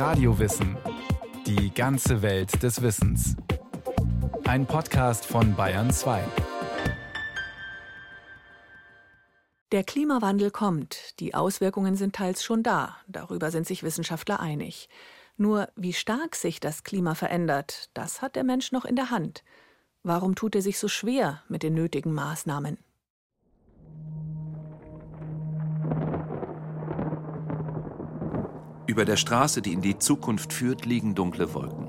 Radiowissen. Die ganze Welt des Wissens. Ein Podcast von Bayern 2. Der Klimawandel kommt. Die Auswirkungen sind teils schon da. Darüber sind sich Wissenschaftler einig. Nur wie stark sich das Klima verändert, das hat der Mensch noch in der Hand. Warum tut er sich so schwer mit den nötigen Maßnahmen? Über der Straße, die in die Zukunft führt, liegen dunkle Wolken.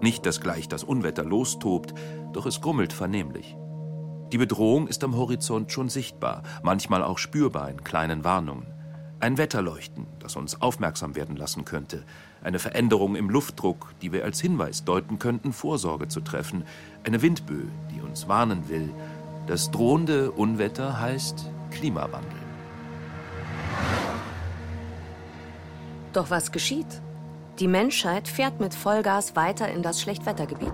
Nicht, dass gleich das Unwetter lostobt, doch es grummelt vernehmlich. Die Bedrohung ist am Horizont schon sichtbar, manchmal auch spürbar in kleinen Warnungen. Ein Wetterleuchten, das uns aufmerksam werden lassen könnte. Eine Veränderung im Luftdruck, die wir als Hinweis deuten könnten, Vorsorge zu treffen. Eine Windböe, die uns warnen will. Das drohende Unwetter heißt Klimawandel. Doch was geschieht? Die Menschheit fährt mit Vollgas weiter in das Schlechtwettergebiet.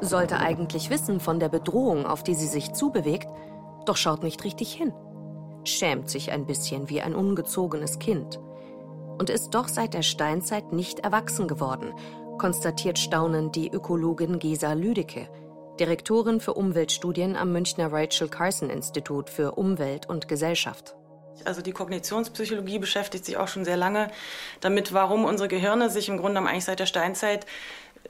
Sollte eigentlich wissen von der Bedrohung, auf die sie sich zubewegt, doch schaut nicht richtig hin. Schämt sich ein bisschen wie ein ungezogenes Kind. Und ist doch seit der Steinzeit nicht erwachsen geworden, konstatiert staunend die Ökologin Gesa Lüdecke, Direktorin für Umweltstudien am Münchner Rachel Carson Institut für Umwelt und Gesellschaft. Also die Kognitionspsychologie beschäftigt sich auch schon sehr lange damit, warum unsere Gehirne sich im Grunde eigentlich seit der Steinzeit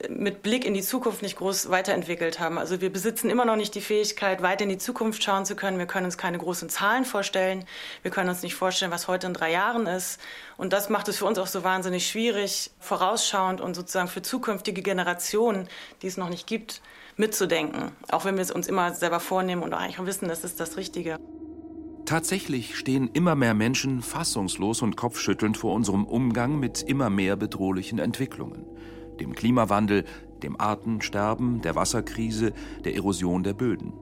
äh, mit Blick in die Zukunft nicht groß weiterentwickelt haben. Also wir besitzen immer noch nicht die Fähigkeit, weit in die Zukunft schauen zu können. Wir können uns keine großen Zahlen vorstellen. Wir können uns nicht vorstellen, was heute in drei Jahren ist. Und das macht es für uns auch so wahnsinnig schwierig, vorausschauend und sozusagen für zukünftige Generationen, die es noch nicht gibt, mitzudenken. Auch wenn wir es uns immer selber vornehmen und eigentlich wissen, das ist das Richtige. Tatsächlich stehen immer mehr Menschen fassungslos und kopfschüttelnd vor unserem Umgang mit immer mehr bedrohlichen Entwicklungen. Dem Klimawandel, dem Artensterben, der Wasserkrise, der Erosion der Böden.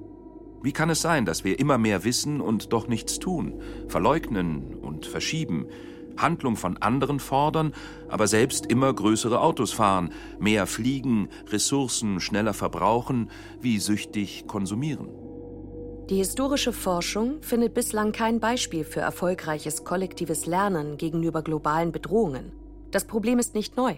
Wie kann es sein, dass wir immer mehr wissen und doch nichts tun, verleugnen und verschieben, Handlung von anderen fordern, aber selbst immer größere Autos fahren, mehr fliegen, Ressourcen schneller verbrauchen, wie süchtig konsumieren? Die historische Forschung findet bislang kein Beispiel für erfolgreiches kollektives Lernen gegenüber globalen Bedrohungen. Das Problem ist nicht neu.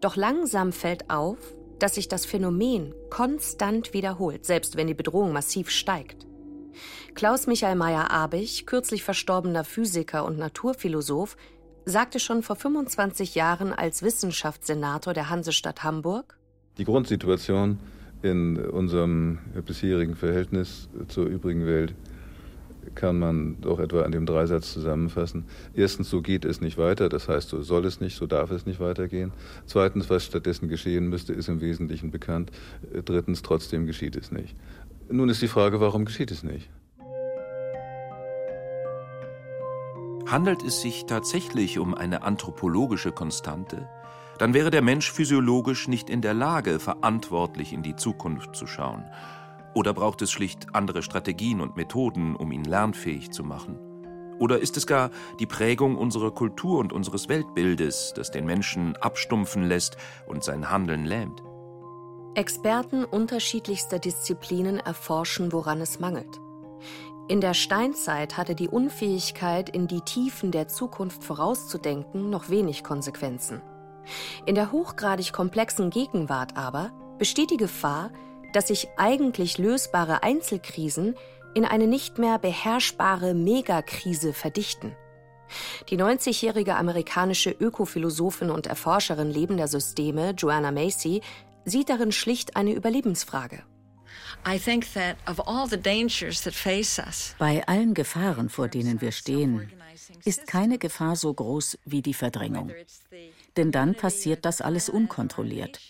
Doch langsam fällt auf, dass sich das Phänomen konstant wiederholt, selbst wenn die Bedrohung massiv steigt. Klaus Michael Meyer-Abich, kürzlich verstorbener Physiker und Naturphilosoph, sagte schon vor 25 Jahren als Wissenschaftssenator der Hansestadt Hamburg: Die Grundsituation in unserem bisherigen Verhältnis zur übrigen Welt kann man doch etwa an dem Dreisatz zusammenfassen. Erstens, so geht es nicht weiter, das heißt, so soll es nicht, so darf es nicht weitergehen. Zweitens, was stattdessen geschehen müsste, ist im Wesentlichen bekannt. Drittens, trotzdem geschieht es nicht. Nun ist die Frage, warum geschieht es nicht? Handelt es sich tatsächlich um eine anthropologische Konstante? Dann wäre der Mensch physiologisch nicht in der Lage, verantwortlich in die Zukunft zu schauen. Oder braucht es schlicht andere Strategien und Methoden, um ihn lernfähig zu machen? Oder ist es gar die Prägung unserer Kultur und unseres Weltbildes, das den Menschen abstumpfen lässt und sein Handeln lähmt? Experten unterschiedlichster Disziplinen erforschen, woran es mangelt. In der Steinzeit hatte die Unfähigkeit, in die Tiefen der Zukunft vorauszudenken, noch wenig Konsequenzen. In der hochgradig komplexen Gegenwart aber besteht die Gefahr, dass sich eigentlich lösbare Einzelkrisen in eine nicht mehr beherrschbare Megakrise verdichten. Die 90-jährige amerikanische Ökophilosophin und Erforscherin lebender Systeme, Joanna Macy, sieht darin schlicht eine Überlebensfrage. Bei allen Gefahren, vor denen wir stehen, ist keine Gefahr so groß wie die Verdrängung. Denn dann passiert das alles unkontrolliert.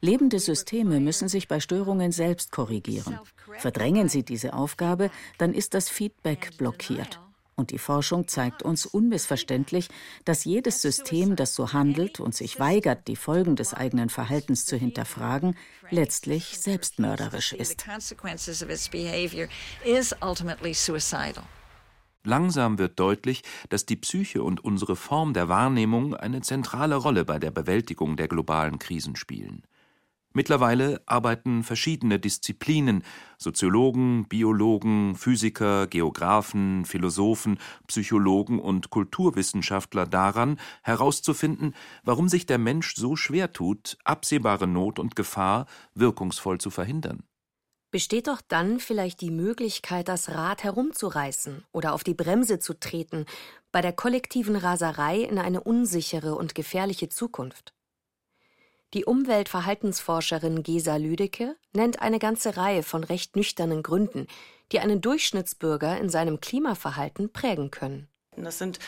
Lebende Systeme müssen sich bei Störungen selbst korrigieren. Verdrängen sie diese Aufgabe, dann ist das Feedback blockiert. Und die Forschung zeigt uns unmissverständlich, dass jedes System, das so handelt und sich weigert, die Folgen des eigenen Verhaltens zu hinterfragen, letztlich selbstmörderisch ist. Langsam wird deutlich, dass die Psyche und unsere Form der Wahrnehmung eine zentrale Rolle bei der Bewältigung der globalen Krisen spielen. Mittlerweile arbeiten verschiedene Disziplinen Soziologen, Biologen, Physiker, Geographen, Philosophen, Psychologen und Kulturwissenschaftler daran, herauszufinden, warum sich der Mensch so schwer tut, absehbare Not und Gefahr wirkungsvoll zu verhindern. Besteht doch dann vielleicht die Möglichkeit, das Rad herumzureißen oder auf die Bremse zu treten bei der kollektiven Raserei in eine unsichere und gefährliche Zukunft? Die Umweltverhaltensforscherin Gesa Lüdecke nennt eine ganze Reihe von recht nüchternen Gründen, die einen Durchschnittsbürger in seinem Klimaverhalten prägen können. Das sind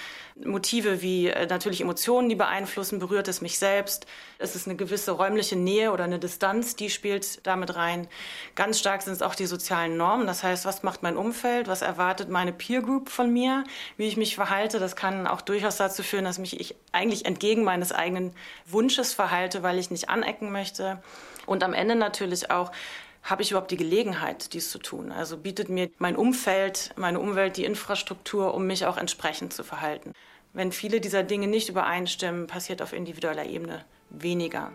Motive wie äh, natürlich Emotionen, die beeinflussen, berührt es mich selbst. Es ist eine gewisse räumliche Nähe oder eine Distanz, die spielt damit rein. Ganz stark sind es auch die sozialen Normen. Das heißt, was macht mein Umfeld? Was erwartet meine Peer Group von mir? Wie ich mich verhalte? Das kann auch durchaus dazu führen, dass mich ich eigentlich entgegen meines eigenen Wunsches verhalte, weil ich nicht anecken möchte. Und am Ende natürlich auch habe ich überhaupt die Gelegenheit, dies zu tun? Also bietet mir mein Umfeld, meine Umwelt die Infrastruktur, um mich auch entsprechend zu verhalten. Wenn viele dieser Dinge nicht übereinstimmen, passiert auf individueller Ebene weniger.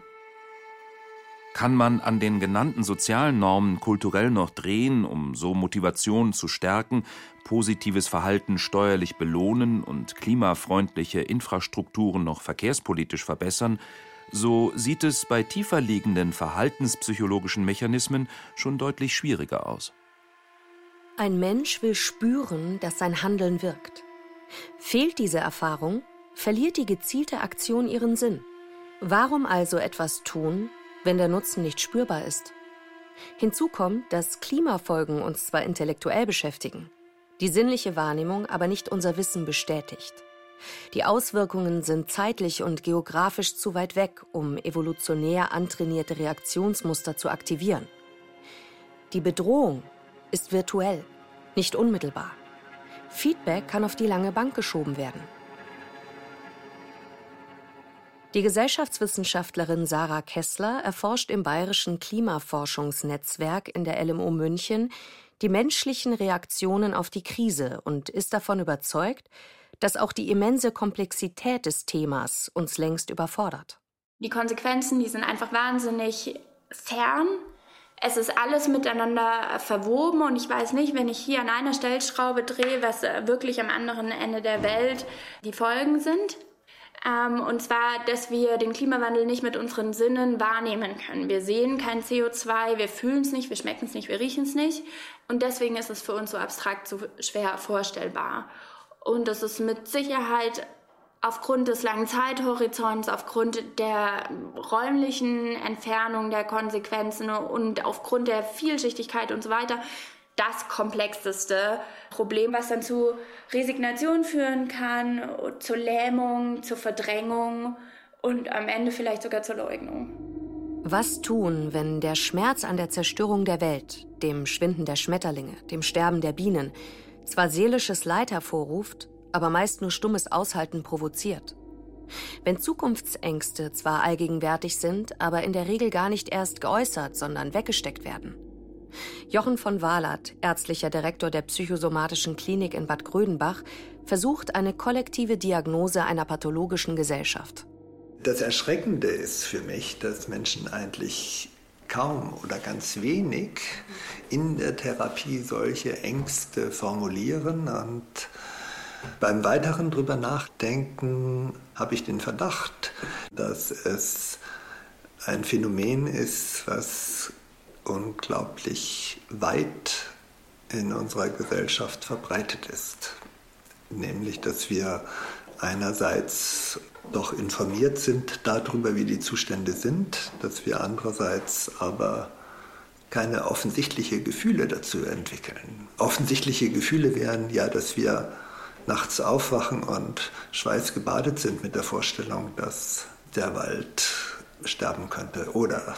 Kann man an den genannten sozialen Normen kulturell noch drehen, um so Motivationen zu stärken, positives Verhalten steuerlich belohnen und klimafreundliche Infrastrukturen noch verkehrspolitisch verbessern, so sieht es bei tiefer liegenden verhaltenspsychologischen Mechanismen schon deutlich schwieriger aus. Ein Mensch will spüren, dass sein Handeln wirkt. Fehlt diese Erfahrung, verliert die gezielte Aktion ihren Sinn. Warum also etwas tun, wenn der Nutzen nicht spürbar ist? Hinzu kommt, dass Klimafolgen uns zwar intellektuell beschäftigen, die sinnliche Wahrnehmung aber nicht unser Wissen bestätigt. Die Auswirkungen sind zeitlich und geografisch zu weit weg, um evolutionär antrainierte Reaktionsmuster zu aktivieren. Die Bedrohung ist virtuell, nicht unmittelbar. Feedback kann auf die lange Bank geschoben werden. Die Gesellschaftswissenschaftlerin Sarah Kessler erforscht im Bayerischen Klimaforschungsnetzwerk in der LMO München die menschlichen Reaktionen auf die Krise und ist davon überzeugt, dass auch die immense Komplexität des Themas uns längst überfordert. Die Konsequenzen, die sind einfach wahnsinnig fern. Es ist alles miteinander verwoben und ich weiß nicht, wenn ich hier an einer Stellschraube drehe, was wirklich am anderen Ende der Welt die Folgen sind. Ähm, und zwar, dass wir den Klimawandel nicht mit unseren Sinnen wahrnehmen können. Wir sehen kein CO2, wir fühlen es nicht, wir schmecken es nicht, wir riechen es nicht. Und deswegen ist es für uns so abstrakt, so schwer vorstellbar. Und das ist mit Sicherheit aufgrund des langen Zeithorizonts, aufgrund der räumlichen Entfernung der Konsequenzen und aufgrund der Vielschichtigkeit und so weiter das komplexeste Problem, was dann zu Resignation führen kann, zur Lähmung, zur Verdrängung und am Ende vielleicht sogar zur Leugnung. Was tun, wenn der Schmerz an der Zerstörung der Welt, dem Schwinden der Schmetterlinge, dem Sterben der Bienen, zwar seelisches Leid hervorruft, aber meist nur stummes Aushalten provoziert. Wenn Zukunftsängste zwar allgegenwärtig sind, aber in der Regel gar nicht erst geäußert, sondern weggesteckt werden. Jochen von Wahlert, ärztlicher Direktor der psychosomatischen Klinik in Bad Grödenbach, versucht eine kollektive Diagnose einer pathologischen Gesellschaft. Das Erschreckende ist für mich, dass Menschen eigentlich kaum oder ganz wenig in der Therapie solche Ängste formulieren und beim weiteren drüber nachdenken habe ich den Verdacht, dass es ein Phänomen ist, was unglaublich weit in unserer Gesellschaft verbreitet ist. Nämlich, dass wir einerseits doch informiert sind darüber, wie die Zustände sind, dass wir andererseits aber keine offensichtlichen Gefühle dazu entwickeln. Offensichtliche Gefühle wären ja, dass wir nachts aufwachen und schweißgebadet sind mit der Vorstellung, dass der Wald sterben könnte oder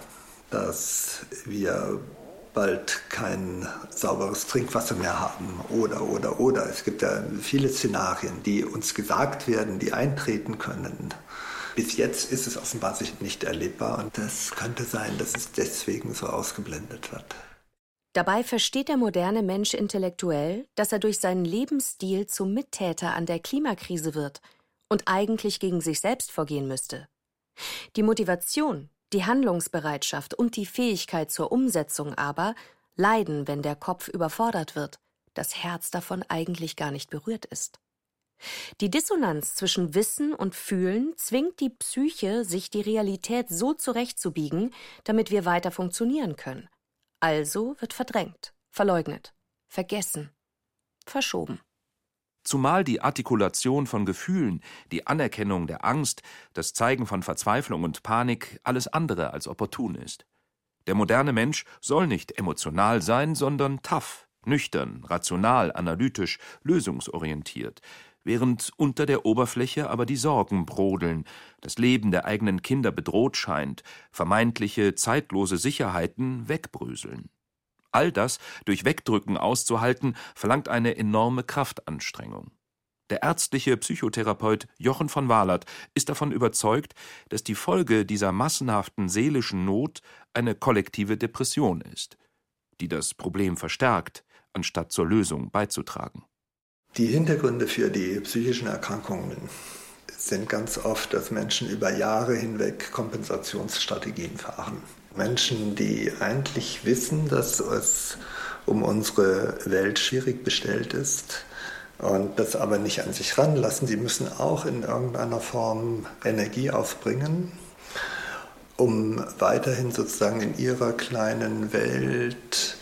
dass wir bald kein sauberes Trinkwasser mehr haben oder, oder, oder. Es gibt ja viele Szenarien, die uns gesagt werden, die eintreten können. Bis jetzt ist es offenbar nicht erlebbar und das könnte sein, dass es deswegen so ausgeblendet wird. Dabei versteht der moderne Mensch intellektuell, dass er durch seinen Lebensstil zum Mittäter an der Klimakrise wird und eigentlich gegen sich selbst vorgehen müsste. Die Motivation, Die Handlungsbereitschaft und die Fähigkeit zur Umsetzung aber leiden, wenn der Kopf überfordert wird, das Herz davon eigentlich gar nicht berührt ist. Die Dissonanz zwischen Wissen und Fühlen zwingt die Psyche, sich die Realität so zurechtzubiegen, damit wir weiter funktionieren können. Also wird verdrängt, verleugnet, vergessen, verschoben. Zumal die Artikulation von Gefühlen, die Anerkennung der Angst, das Zeigen von Verzweiflung und Panik alles andere als opportun ist. Der moderne Mensch soll nicht emotional sein, sondern tough, nüchtern, rational, analytisch, lösungsorientiert, während unter der Oberfläche aber die Sorgen brodeln, das Leben der eigenen Kinder bedroht scheint, vermeintliche zeitlose Sicherheiten wegbröseln. All das durch Wegdrücken auszuhalten, verlangt eine enorme Kraftanstrengung. Der ärztliche Psychotherapeut Jochen von Walert ist davon überzeugt, dass die Folge dieser massenhaften seelischen Not eine kollektive Depression ist, die das Problem verstärkt, anstatt zur Lösung beizutragen. Die Hintergründe für die psychischen Erkrankungen sind ganz oft, dass Menschen über Jahre hinweg Kompensationsstrategien fahren. Menschen, die eigentlich wissen, dass es um unsere Welt schwierig bestellt ist und das aber nicht an sich ranlassen. Sie müssen auch in irgendeiner Form Energie aufbringen, um weiterhin sozusagen in ihrer kleinen Welt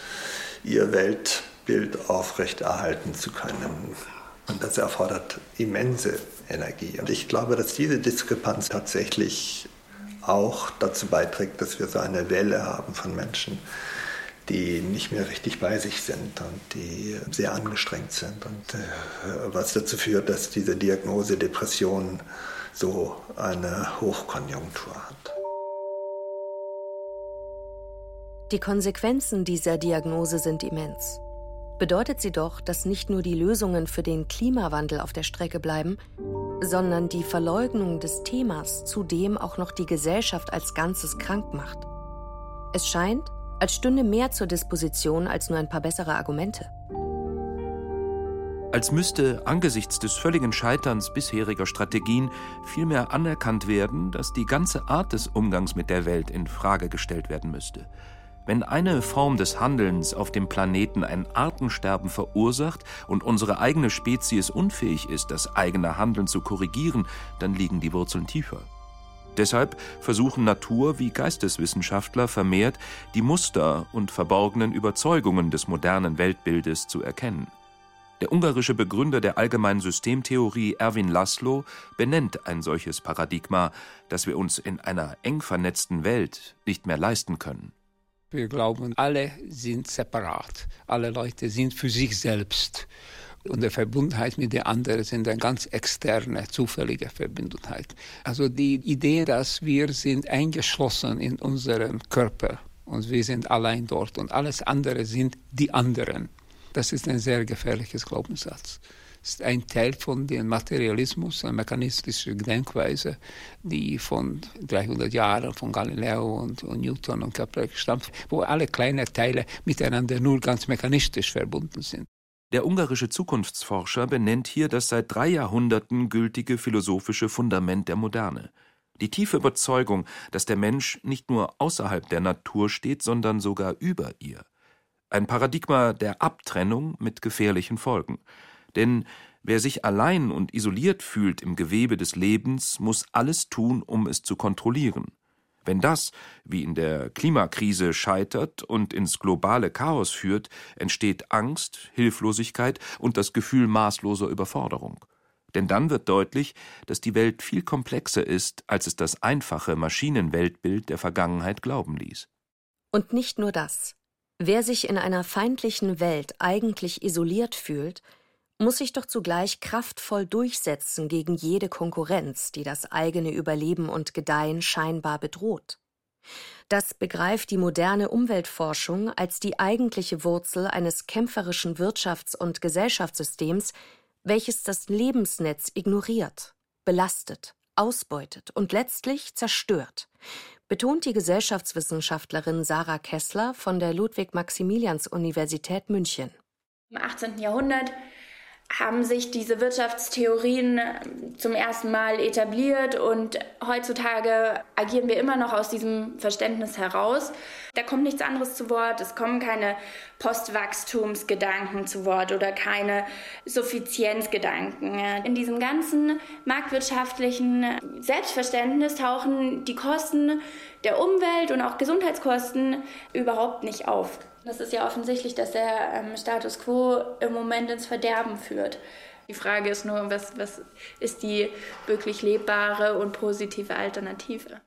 ihr Weltbild aufrechterhalten zu können. Und das erfordert immense Energie. Und ich glaube, dass diese Diskrepanz tatsächlich auch dazu beiträgt, dass wir so eine Welle haben von Menschen, die nicht mehr richtig bei sich sind und die sehr angestrengt sind. Und äh, was dazu führt, dass diese Diagnose Depression so eine Hochkonjunktur hat. Die Konsequenzen dieser Diagnose sind immens. Bedeutet sie doch, dass nicht nur die Lösungen für den Klimawandel auf der Strecke bleiben, sondern die Verleugnung des Themas zudem auch noch die Gesellschaft als Ganzes krank macht. Es scheint, als stünde mehr zur Disposition als nur ein paar bessere Argumente. Als müsste angesichts des völligen Scheiterns bisheriger Strategien vielmehr anerkannt werden, dass die ganze Art des Umgangs mit der Welt in Frage gestellt werden müsste. Wenn eine Form des Handelns auf dem Planeten ein Artensterben verursacht und unsere eigene Spezies unfähig ist, das eigene Handeln zu korrigieren, dann liegen die Wurzeln tiefer. Deshalb versuchen Natur- wie Geisteswissenschaftler vermehrt, die Muster und verborgenen Überzeugungen des modernen Weltbildes zu erkennen. Der ungarische Begründer der allgemeinen Systemtheorie Erwin Laszlo benennt ein solches Paradigma, das wir uns in einer eng vernetzten Welt nicht mehr leisten können. Wir glauben, alle sind separat. Alle Leute sind für sich selbst. Und die Verbundenheit mit den anderen sind eine ganz externe, zufällige Verbundenheit. Also die Idee, dass wir sind eingeschlossen in unserem Körper und wir sind allein dort und alles andere sind die anderen. Das ist ein sehr gefährliches Glaubenssatz ist ein Teil von dem Materialismus, eine mechanistische Denkweise, die von 300 Jahren von Galileo und, und Newton und Kepler stammt, wo alle kleinen Teile miteinander nur ganz mechanistisch verbunden sind. Der ungarische Zukunftsforscher benennt hier das seit drei Jahrhunderten gültige philosophische Fundament der Moderne. Die tiefe Überzeugung, dass der Mensch nicht nur außerhalb der Natur steht, sondern sogar über ihr. Ein Paradigma der Abtrennung mit gefährlichen Folgen. Denn wer sich allein und isoliert fühlt im Gewebe des Lebens, muss alles tun, um es zu kontrollieren. Wenn das, wie in der Klimakrise, scheitert und ins globale Chaos führt, entsteht Angst, Hilflosigkeit und das Gefühl maßloser Überforderung. Denn dann wird deutlich, dass die Welt viel komplexer ist, als es das einfache Maschinenweltbild der Vergangenheit glauben ließ. Und nicht nur das. Wer sich in einer feindlichen Welt eigentlich isoliert fühlt, muss sich doch zugleich kraftvoll durchsetzen gegen jede Konkurrenz, die das eigene Überleben und Gedeihen scheinbar bedroht. Das begreift die moderne Umweltforschung als die eigentliche Wurzel eines kämpferischen Wirtschafts- und Gesellschaftssystems, welches das Lebensnetz ignoriert, belastet, ausbeutet und letztlich zerstört, betont die Gesellschaftswissenschaftlerin Sarah Kessler von der Ludwig-Maximilians-Universität München. Im 18. Jahrhundert haben sich diese Wirtschaftstheorien zum ersten Mal etabliert und heutzutage agieren wir immer noch aus diesem Verständnis heraus. Da kommt nichts anderes zu Wort, es kommen keine Postwachstumsgedanken zu Wort oder keine Suffizienzgedanken. In diesem ganzen marktwirtschaftlichen Selbstverständnis tauchen die Kosten der Umwelt und auch Gesundheitskosten überhaupt nicht auf. Das ist ja offensichtlich, dass der ähm, Status quo im Moment ins Verderben führt. Die Frage ist nur, was, was ist die wirklich lebbare und positive Alternative?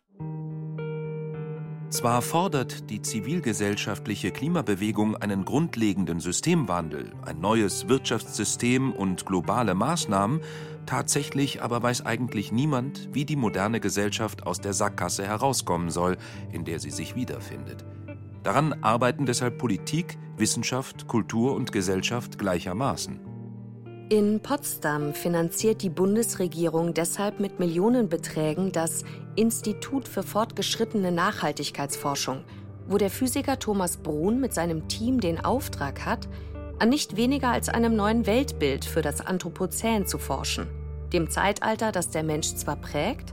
Zwar fordert die zivilgesellschaftliche Klimabewegung einen grundlegenden Systemwandel, ein neues Wirtschaftssystem und globale Maßnahmen, tatsächlich aber weiß eigentlich niemand, wie die moderne Gesellschaft aus der Sackgasse herauskommen soll, in der sie sich wiederfindet. Daran arbeiten deshalb Politik, Wissenschaft, Kultur und Gesellschaft gleichermaßen. In Potsdam finanziert die Bundesregierung deshalb mit Millionenbeträgen das Institut für fortgeschrittene Nachhaltigkeitsforschung, wo der Physiker Thomas Brun mit seinem Team den Auftrag hat, an nicht weniger als einem neuen Weltbild für das Anthropozän zu forschen, dem Zeitalter, das der Mensch zwar prägt,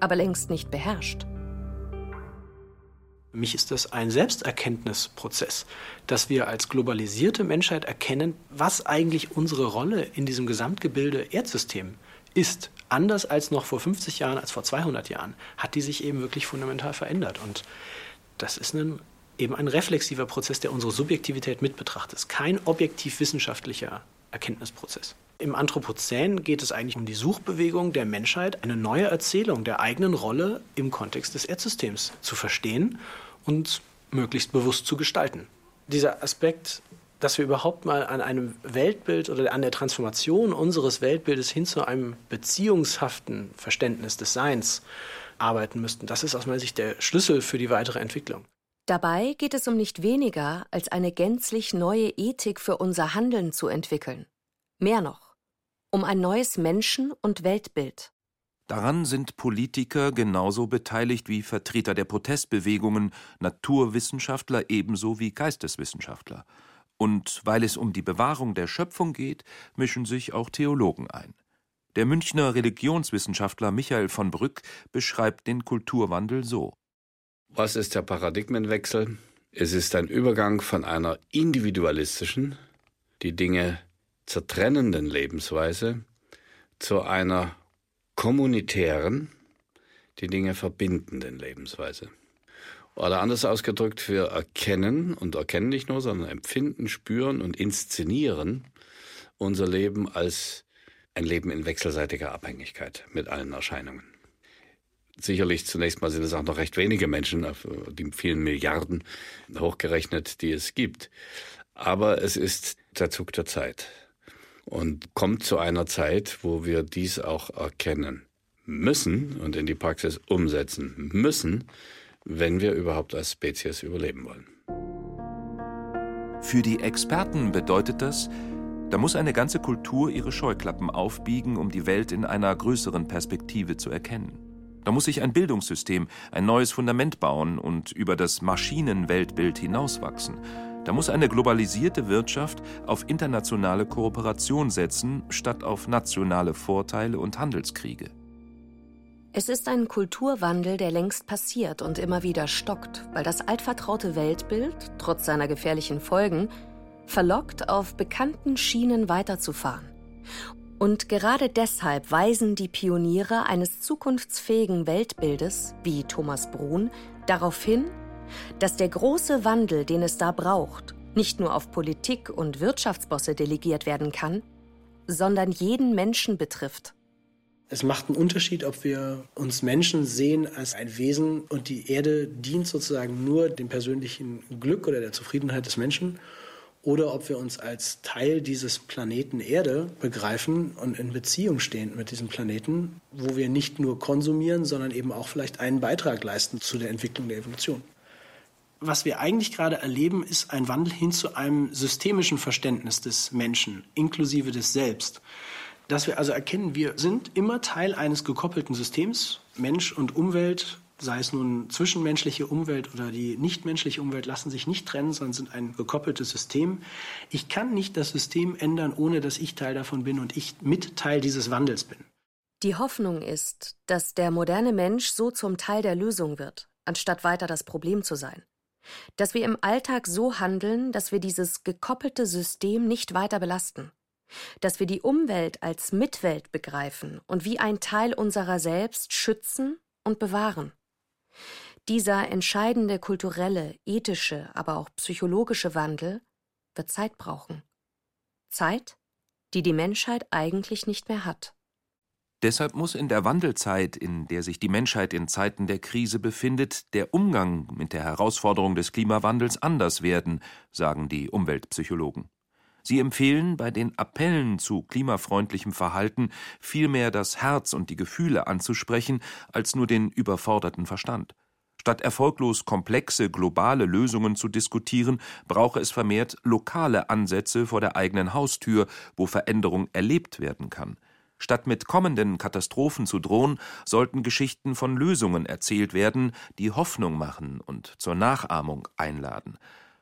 aber längst nicht beherrscht. Für mich ist das ein Selbsterkenntnisprozess, dass wir als globalisierte Menschheit erkennen, was eigentlich unsere Rolle in diesem Gesamtgebilde Erdsystem ist. Anders als noch vor 50 Jahren, als vor 200 Jahren, hat die sich eben wirklich fundamental verändert. Und das ist ein, eben ein reflexiver Prozess, der unsere Subjektivität mit betrachtet. Kein objektiv wissenschaftlicher Erkenntnisprozess. Im Anthropozän geht es eigentlich um die Suchbewegung der Menschheit, eine neue Erzählung der eigenen Rolle im Kontext des Erdsystems zu verstehen und möglichst bewusst zu gestalten. Dieser Aspekt, dass wir überhaupt mal an einem Weltbild oder an der Transformation unseres Weltbildes hin zu einem beziehungshaften Verständnis des Seins arbeiten müssten, das ist aus meiner Sicht der Schlüssel für die weitere Entwicklung. Dabei geht es um nicht weniger, als eine gänzlich neue Ethik für unser Handeln zu entwickeln. Mehr noch um ein neues Menschen- und Weltbild. Daran sind Politiker genauso beteiligt wie Vertreter der Protestbewegungen, Naturwissenschaftler ebenso wie Geisteswissenschaftler. Und weil es um die Bewahrung der Schöpfung geht, mischen sich auch Theologen ein. Der Münchner Religionswissenschaftler Michael von Brück beschreibt den Kulturwandel so. Was ist der Paradigmenwechsel? Es ist ein Übergang von einer individualistischen, die Dinge zertrennenden Lebensweise zu einer kommunitären, die Dinge verbindenden Lebensweise. Oder anders ausgedrückt, wir erkennen und erkennen nicht nur, sondern empfinden, spüren und inszenieren unser Leben als ein Leben in wechselseitiger Abhängigkeit mit allen Erscheinungen. Sicherlich zunächst mal sind es auch noch recht wenige Menschen, auf die vielen Milliarden hochgerechnet, die es gibt. Aber es ist der Zug der Zeit und kommt zu einer Zeit, wo wir dies auch erkennen müssen und in die Praxis umsetzen müssen, wenn wir überhaupt als Spezies überleben wollen. Für die Experten bedeutet das, da muss eine ganze Kultur ihre Scheuklappen aufbiegen, um die Welt in einer größeren Perspektive zu erkennen. Da muss sich ein Bildungssystem ein neues Fundament bauen und über das Maschinenweltbild hinauswachsen. Da muss eine globalisierte Wirtschaft auf internationale Kooperation setzen, statt auf nationale Vorteile und Handelskriege. Es ist ein Kulturwandel, der längst passiert und immer wieder stockt, weil das altvertraute Weltbild, trotz seiner gefährlichen Folgen, verlockt, auf bekannten Schienen weiterzufahren. Und gerade deshalb weisen die Pioniere eines zukunftsfähigen Weltbildes, wie Thomas Brun, darauf hin, dass der große Wandel, den es da braucht, nicht nur auf Politik und Wirtschaftsbosse delegiert werden kann, sondern jeden Menschen betrifft. Es macht einen Unterschied, ob wir uns Menschen sehen als ein Wesen und die Erde dient sozusagen nur dem persönlichen Glück oder der Zufriedenheit des Menschen oder ob wir uns als Teil dieses Planeten Erde begreifen und in Beziehung stehen mit diesem Planeten, wo wir nicht nur konsumieren, sondern eben auch vielleicht einen Beitrag leisten zu der Entwicklung der Evolution was wir eigentlich gerade erleben, ist ein Wandel hin zu einem systemischen Verständnis des Menschen, inklusive des Selbst. Dass wir also erkennen, wir sind immer Teil eines gekoppelten Systems, Mensch und Umwelt, sei es nun zwischenmenschliche Umwelt oder die nichtmenschliche Umwelt, lassen sich nicht trennen, sondern sind ein gekoppeltes System. Ich kann nicht das System ändern, ohne dass ich Teil davon bin und ich mit Teil dieses Wandels bin. Die Hoffnung ist, dass der moderne Mensch so zum Teil der Lösung wird, anstatt weiter das Problem zu sein. Dass wir im Alltag so handeln, dass wir dieses gekoppelte System nicht weiter belasten. Dass wir die Umwelt als Mitwelt begreifen und wie ein Teil unserer selbst schützen und bewahren. Dieser entscheidende kulturelle, ethische, aber auch psychologische Wandel wird Zeit brauchen. Zeit, die die Menschheit eigentlich nicht mehr hat. Deshalb muss in der Wandelzeit, in der sich die Menschheit in Zeiten der Krise befindet, der Umgang mit der Herausforderung des Klimawandels anders werden, sagen die Umweltpsychologen. Sie empfehlen, bei den Appellen zu klimafreundlichem Verhalten vielmehr das Herz und die Gefühle anzusprechen, als nur den überforderten Verstand. Statt erfolglos komplexe globale Lösungen zu diskutieren, brauche es vermehrt lokale Ansätze vor der eigenen Haustür, wo Veränderung erlebt werden kann. Statt mit kommenden Katastrophen zu drohen, sollten Geschichten von Lösungen erzählt werden, die Hoffnung machen und zur Nachahmung einladen.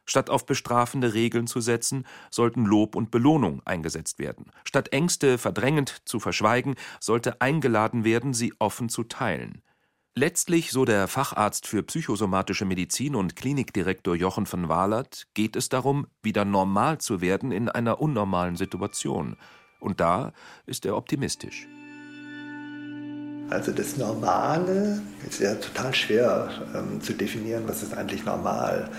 Statt auf bestrafende Regeln zu setzen, sollten Lob und Belohnung eingesetzt werden. Statt Ängste verdrängend zu verschweigen, sollte eingeladen werden, sie offen zu teilen. Letztlich, so der Facharzt für psychosomatische Medizin und Klinikdirektor Jochen von Wahlert, geht es darum, wieder normal zu werden in einer unnormalen Situation – und da ist er optimistisch. Also das Normale ist ja total schwer ähm, zu definieren, was ist eigentlich normal.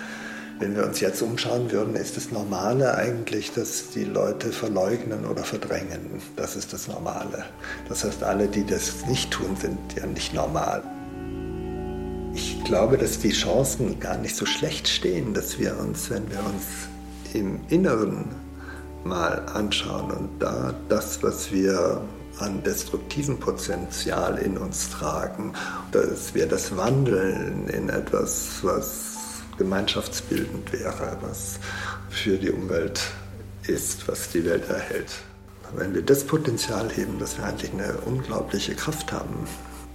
Wenn wir uns jetzt umschauen würden, ist das Normale eigentlich, dass die Leute verleugnen oder verdrängen. Das ist das Normale. Das heißt, alle, die das nicht tun, sind ja nicht normal. Ich glaube, dass die Chancen gar nicht so schlecht stehen, dass wir uns, wenn wir uns im Inneren mal anschauen und da das, was wir an destruktivem Potenzial in uns tragen, dass wir das wandeln in etwas, was gemeinschaftsbildend wäre, was für die Umwelt ist, was die Welt erhält. Wenn wir das Potenzial heben, dass wir eigentlich eine unglaubliche Kraft haben,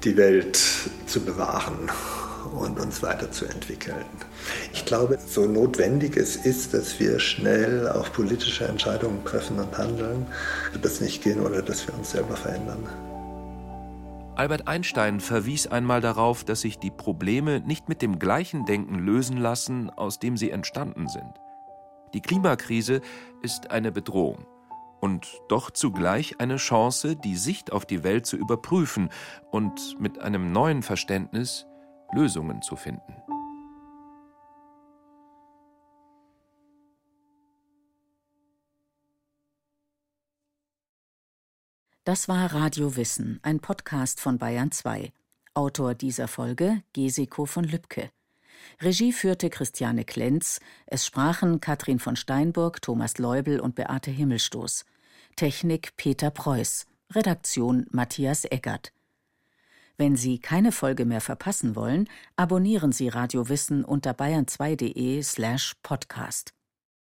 die Welt zu bewahren und uns weiterzuentwickeln. Ich glaube, so notwendig es ist, dass wir schnell auch politische Entscheidungen treffen und handeln, wird das nicht gehen oder dass wir uns selber verändern. Albert Einstein verwies einmal darauf, dass sich die Probleme nicht mit dem gleichen Denken lösen lassen, aus dem sie entstanden sind. Die Klimakrise ist eine Bedrohung und doch zugleich eine Chance, die Sicht auf die Welt zu überprüfen und mit einem neuen Verständnis Lösungen zu finden. Das war Radio Wissen, ein Podcast von Bayern 2. Autor dieser Folge Gesiko von Lübcke. Regie führte Christiane Klenz, es sprachen Katrin von Steinburg, Thomas Leubel und Beate Himmelstoß. Technik Peter Preuß, Redaktion Matthias Eggert. Wenn Sie keine Folge mehr verpassen wollen, abonnieren Sie Radio Wissen unter bayern2.de slash podcast.